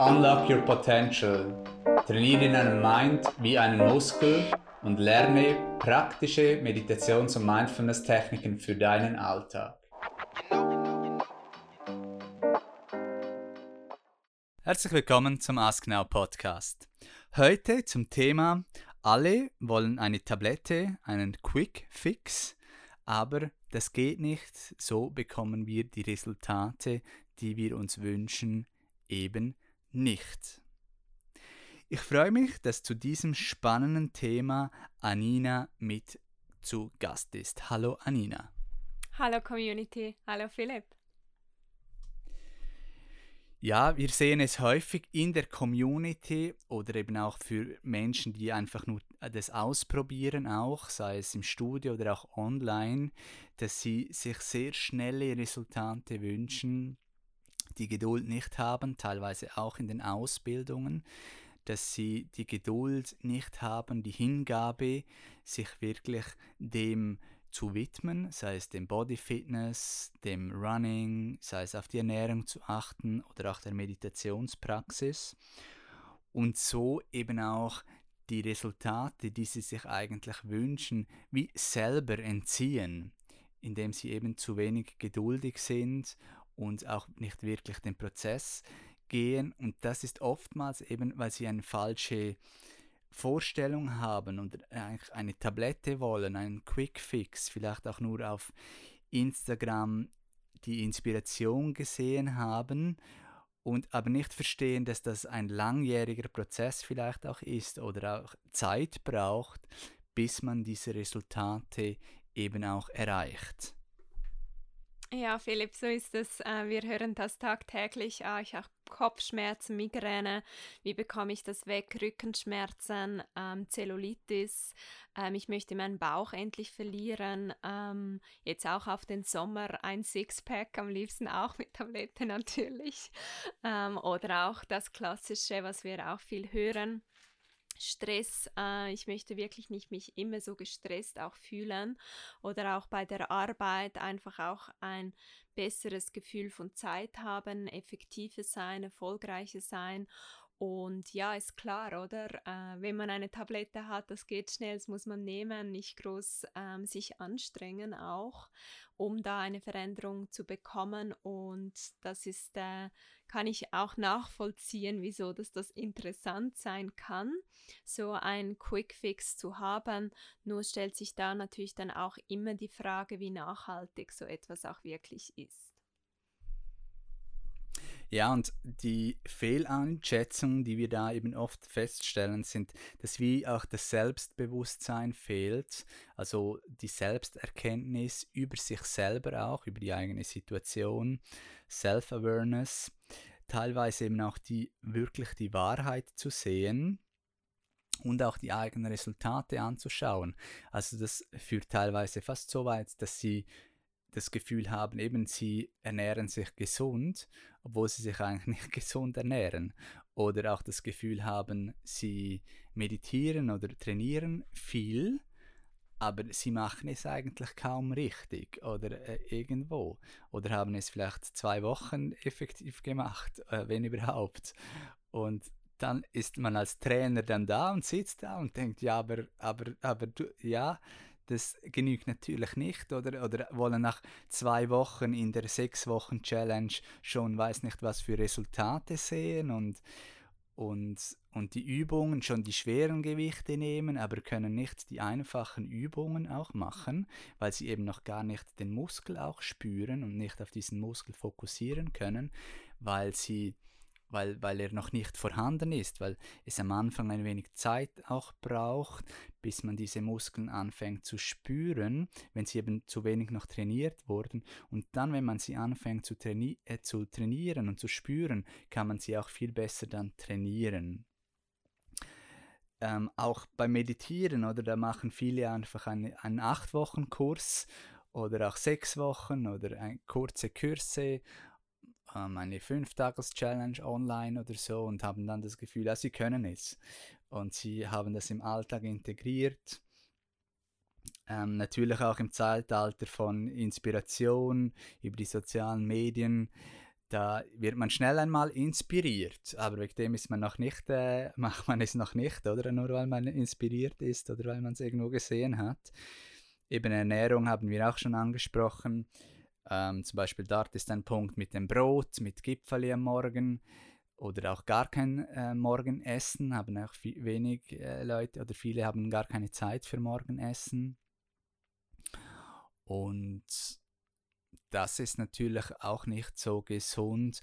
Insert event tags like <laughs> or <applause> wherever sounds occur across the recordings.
Unlock Your Potential. Trainiere deinen Mind wie einen Muskel und lerne praktische Meditations- und Mindfulness-Techniken für deinen Alltag. Herzlich willkommen zum Ask Now Podcast. Heute zum Thema alle wollen eine Tablette, einen Quick Fix, aber das geht nicht, so bekommen wir die Resultate, die wir uns wünschen, eben nicht. Ich freue mich, dass zu diesem spannenden Thema Anina mit zu Gast ist. Hallo Anina. Hallo Community, hallo Philipp. Ja, wir sehen es häufig in der Community oder eben auch für Menschen, die einfach nur das ausprobieren, auch sei es im Studio oder auch online, dass sie sich sehr schnelle Resultate wünschen, die Geduld nicht haben, teilweise auch in den Ausbildungen, dass sie die Geduld nicht haben, die Hingabe, sich wirklich dem zu widmen, sei es dem Body Fitness, dem Running, sei es auf die Ernährung zu achten oder auch der Meditationspraxis. Und so eben auch die Resultate, die sie sich eigentlich wünschen, wie selber entziehen, indem sie eben zu wenig geduldig sind und auch nicht wirklich den Prozess gehen und das ist oftmals eben, weil sie eine falsche Vorstellung haben und eigentlich eine Tablette wollen, einen Quick Fix, vielleicht auch nur auf Instagram die Inspiration gesehen haben und aber nicht verstehen, dass das ein langjähriger Prozess vielleicht auch ist oder auch Zeit braucht, bis man diese Resultate eben auch erreicht. Ja, Philipp, so ist es. Äh, wir hören das tagtäglich. Ah, ich habe Kopfschmerzen, Migräne. Wie bekomme ich das weg? Rückenschmerzen, ähm, Zellulitis. Ähm, ich möchte meinen Bauch endlich verlieren. Ähm, jetzt auch auf den Sommer ein Sixpack, am liebsten auch mit Tablette natürlich. Ähm, oder auch das Klassische, was wir auch viel hören Stress, äh, ich möchte wirklich nicht mich immer so gestresst auch fühlen oder auch bei der Arbeit einfach auch ein besseres Gefühl von Zeit haben, effektives sein, erfolgreiches sein und ja, ist klar, oder? Äh, wenn man eine Tablette hat, das geht schnell, das muss man nehmen, nicht groß ähm, sich anstrengen auch, um da eine Veränderung zu bekommen. Und das ist, äh, kann ich auch nachvollziehen, wieso dass das interessant sein kann, so ein Quick Fix zu haben. Nur stellt sich da natürlich dann auch immer die Frage, wie nachhaltig so etwas auch wirklich ist. Ja, und die Fehleinschätzungen, die wir da eben oft feststellen, sind, dass wie auch das Selbstbewusstsein fehlt, also die Selbsterkenntnis über sich selber auch, über die eigene Situation, Self-Awareness, teilweise eben auch die wirklich die Wahrheit zu sehen und auch die eigenen Resultate anzuschauen. Also das führt teilweise fast so weit, dass sie das Gefühl haben, eben sie ernähren sich gesund, obwohl sie sich eigentlich nicht <laughs> gesund ernähren. Oder auch das Gefühl haben, sie meditieren oder trainieren viel, aber sie machen es eigentlich kaum richtig oder äh, irgendwo. Oder haben es vielleicht zwei Wochen effektiv gemacht, äh, wenn überhaupt. Und dann ist man als Trainer dann da und sitzt da und denkt, ja, aber, aber, aber du, ja, das genügt natürlich nicht oder, oder wollen nach zwei Wochen in der sechs Wochen Challenge schon weiß nicht was für Resultate sehen und, und, und die Übungen schon die schweren Gewichte nehmen, aber können nicht die einfachen Übungen auch machen, weil sie eben noch gar nicht den Muskel auch spüren und nicht auf diesen Muskel fokussieren können, weil sie weil, weil er noch nicht vorhanden ist, weil es am Anfang ein wenig Zeit auch braucht, bis man diese Muskeln anfängt zu spüren, wenn sie eben zu wenig noch trainiert wurden. Und dann, wenn man sie anfängt zu, traini äh, zu trainieren und zu spüren, kann man sie auch viel besser dann trainieren. Ähm, auch beim Meditieren, oder da machen viele einfach eine, einen acht Wochen Kurs oder auch sechs Wochen oder ein, kurze Kurse ähm, eine 5-Tages-Challenge online oder so und haben dann das Gefühl, ja, sie können es. Und sie haben das im Alltag integriert. Ähm, natürlich auch im Zeitalter von Inspiration über die sozialen Medien. da wird man schnell einmal inspiriert, aber wegen dem ist man noch nicht, äh, <laughs> macht man es noch nicht, oder? Nur weil man inspiriert ist oder weil man es irgendwo gesehen hat. Eben Ernährung haben wir auch schon angesprochen. Ähm, zum Beispiel dort ist ein Punkt mit dem Brot, mit Gipfeli am Morgen oder auch gar kein äh, Morgenessen, haben auch wenig äh, Leute oder viele haben gar keine Zeit für Morgenessen. Und das ist natürlich auch nicht so gesund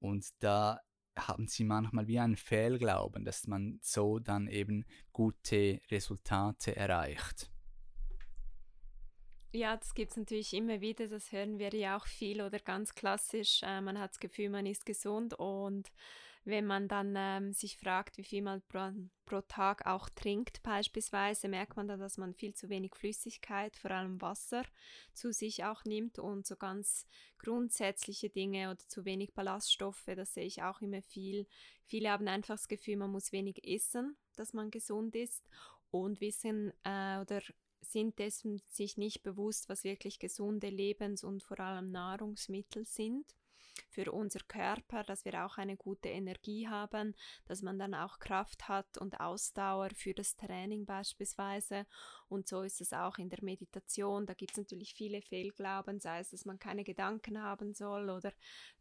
und da haben sie manchmal wie einen Fehlglauben, dass man so dann eben gute Resultate erreicht. Ja, das gibt es natürlich immer wieder, das hören wir ja auch viel oder ganz klassisch, äh, man hat das Gefühl, man ist gesund. Und wenn man dann ähm, sich fragt, wie viel man pro, pro, Tag auch trinkt, beispielsweise, merkt man dann, dass man viel zu wenig Flüssigkeit, vor allem Wasser, zu sich auch nimmt und so ganz grundsätzliche Dinge oder zu wenig Ballaststoffe, das sehe ich auch immer viel. Viele haben einfach das Gefühl, man muss wenig essen, dass man gesund ist und wissen äh, oder sind dessen sich nicht bewusst, was wirklich gesunde Lebens- und vor allem Nahrungsmittel sind für unser Körper, dass wir auch eine gute Energie haben, dass man dann auch Kraft hat und Ausdauer für das Training beispielsweise. Und so ist es auch in der Meditation. Da gibt es natürlich viele Fehlglauben, sei es, dass man keine Gedanken haben soll oder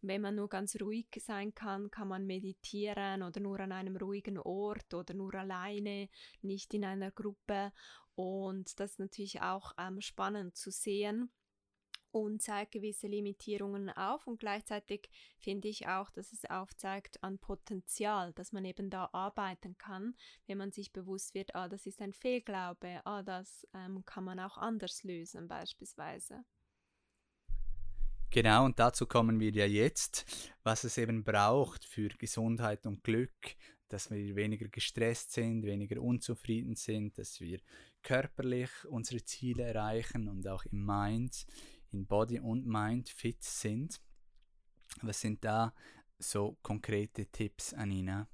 wenn man nur ganz ruhig sein kann, kann man meditieren oder nur an einem ruhigen Ort oder nur alleine, nicht in einer Gruppe. Und das ist natürlich auch ähm, spannend zu sehen und zeigt gewisse Limitierungen auf und gleichzeitig finde ich auch, dass es aufzeigt an Potenzial, dass man eben da arbeiten kann, wenn man sich bewusst wird, ah, das ist ein Fehlglaube, ah, das ähm, kann man auch anders lösen beispielsweise. Genau, und dazu kommen wir ja jetzt, was es eben braucht für Gesundheit und Glück, dass wir weniger gestresst sind, weniger unzufrieden sind, dass wir körperlich unsere Ziele erreichen und auch im Mind in Body und Mind fit sind. Was sind da so konkrete Tipps, Anina?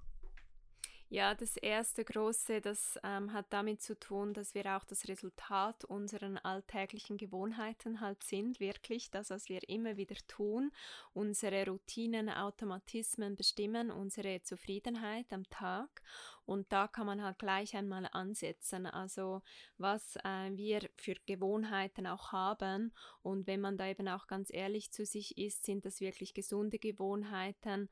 Ja, das erste große, das ähm, hat damit zu tun, dass wir auch das Resultat unserer alltäglichen Gewohnheiten halt sind, wirklich das, was wir immer wieder tun. Unsere Routinen, Automatismen bestimmen unsere Zufriedenheit am Tag und da kann man halt gleich einmal ansetzen, also was äh, wir für Gewohnheiten auch haben und wenn man da eben auch ganz ehrlich zu sich ist, sind das wirklich gesunde Gewohnheiten.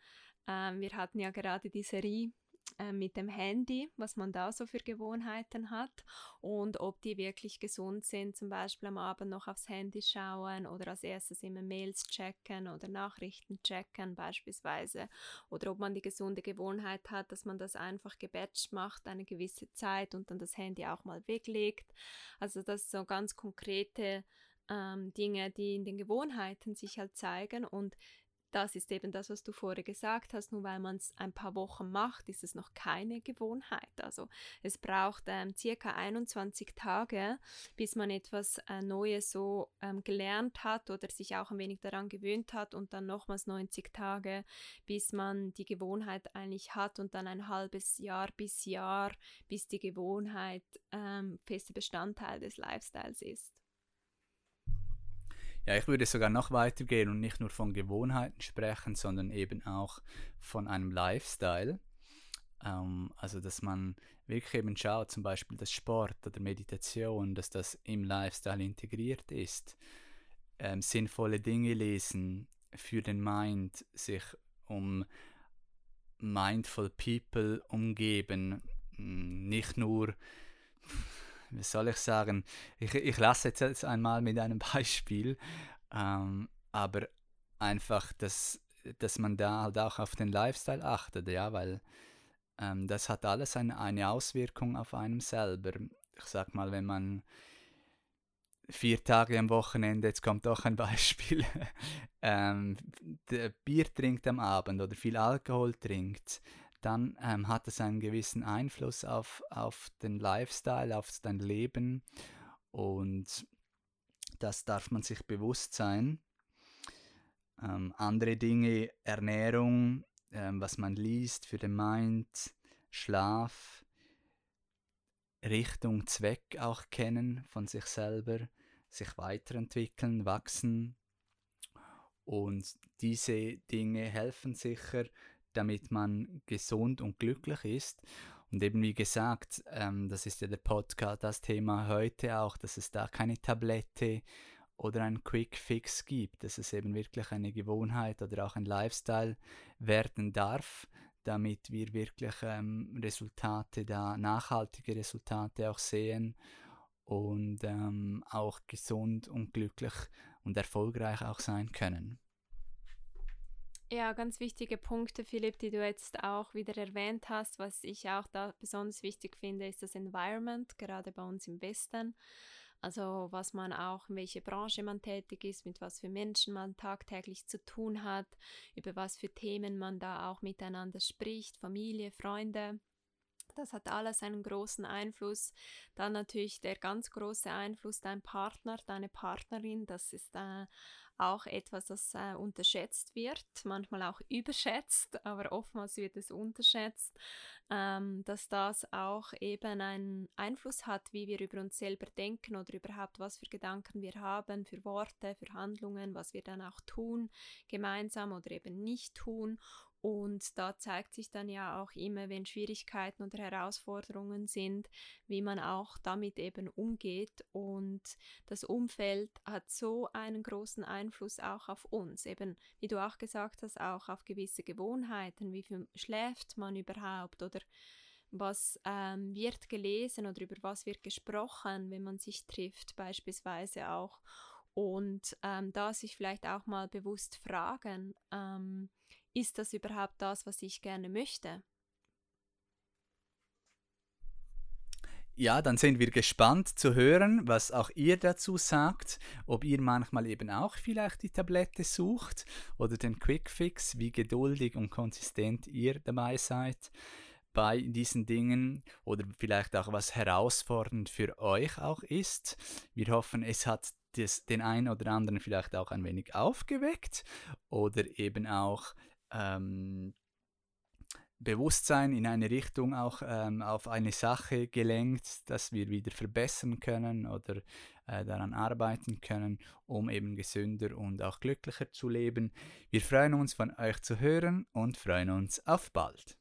Äh, wir hatten ja gerade die Serie äh, mit dem Handy, was man da so für Gewohnheiten hat. Und ob die wirklich gesund sind, zum Beispiel am Abend noch aufs Handy schauen oder als erstes immer Mails checken oder Nachrichten checken beispielsweise. Oder ob man die gesunde Gewohnheit hat, dass man das einfach gebatcht macht eine gewisse Zeit und dann das Handy auch mal weglegt. Also das sind so ganz konkrete ähm, Dinge, die in den Gewohnheiten sich halt zeigen. Und das ist eben das, was du vorher gesagt hast. Nur weil man es ein paar Wochen macht, ist es noch keine Gewohnheit. Also es braucht ähm, circa 21 Tage, bis man etwas äh, Neues so ähm, gelernt hat oder sich auch ein wenig daran gewöhnt hat und dann nochmals 90 Tage, bis man die Gewohnheit eigentlich hat und dann ein halbes Jahr bis Jahr, bis die Gewohnheit ähm, fester Bestandteil des Lifestyles ist. Ja, ich würde sogar noch weitergehen und nicht nur von Gewohnheiten sprechen, sondern eben auch von einem Lifestyle. Ähm, also, dass man wirklich eben schaut, zum Beispiel das Sport oder Meditation, dass das im Lifestyle integriert ist. Ähm, sinnvolle Dinge lesen für den Mind, sich um mindful people umgeben, nicht nur wie soll ich sagen, ich, ich lasse jetzt, einmal mit einem <laughs> Beispiel, ähm, aber einfach, dass, dass man da halt auch auf den Lifestyle achtet, ja, weil ähm, das hat alles eine, eine Auswirkung auf einem selber. Ich sag mal, wenn man vier Tage am Wochenende, jetzt kommt auch ein <laughs> Beispiel, ähm, Bier trinkt am Abend oder viel Alkohol trinkt, dann ähm, hat es einen gewissen Einfluss auf, auf den Lifestyle, auf dein Leben und das darf man sich bewusst sein. Ähm, andere Dinge, Ernährung, ähm, was man liest für den Mind, Schlaf, Richtung, Zweck auch kennen von sich selber, sich weiterentwickeln, wachsen Und diese Dinge helfen sicher, damit man gesund und glücklich ist. Und eben wie gesagt, ähm, das ist ja der Podcast, das Thema heute auch, dass es da keine Tablette oder einen Quick Fix gibt, dass es eben wirklich eine Gewohnheit oder auch ein Lifestyle werden darf, damit wir wirklich ähm, Resultate da, nachhaltige Resultate auch sehen und ähm, auch gesund und glücklich und erfolgreich auch sein können. Ja, ganz wichtige Punkte, Philipp, die du jetzt auch wieder erwähnt hast. Was ich auch da besonders wichtig finde, ist das Environment, gerade bei uns im Westen. Also was man auch, in welche Branche man tätig ist, mit was für Menschen man tagtäglich zu tun hat, über was für Themen man da auch miteinander spricht, Familie, Freunde. Das hat alles einen großen Einfluss. Dann natürlich der ganz große Einfluss, dein Partner, deine Partnerin. Das ist äh, auch etwas, das äh, unterschätzt wird, manchmal auch überschätzt, <laughs> aber oftmals wird es unterschätzt, ähm, dass das auch eben einen Einfluss hat, wie wir über uns selber denken oder überhaupt, was für Gedanken wir haben, für Worte, für Handlungen, was wir dann auch tun, gemeinsam oder eben nicht tun. Und da zeigt sich dann ja auch immer, wenn Schwierigkeiten oder Herausforderungen sind, wie man auch damit eben umgeht. Und das Umfeld hat so einen großen Einfluss auch auf uns. Eben, wie du auch gesagt hast, auch auf gewisse Gewohnheiten. Wie viel schläft man überhaupt oder was ähm, wird gelesen oder über was wird gesprochen, wenn man sich trifft, beispielsweise auch. Und ähm, da sich vielleicht auch mal bewusst fragen, ähm, ist das überhaupt das, was ich gerne möchte? Ja, dann sind wir gespannt zu hören, was auch ihr dazu sagt, ob ihr manchmal eben auch vielleicht die Tablette sucht oder den Quickfix, wie geduldig und konsistent ihr dabei seid bei diesen Dingen oder vielleicht auch was herausfordernd für euch auch ist. Wir hoffen, es hat das, den einen oder anderen vielleicht auch ein wenig aufgeweckt oder eben auch ähm, Bewusstsein in eine Richtung auch ähm, auf eine Sache gelenkt, dass wir wieder verbessern können oder äh, daran arbeiten können, um eben gesünder und auch glücklicher zu leben. Wir freuen uns von euch zu hören und freuen uns auf bald.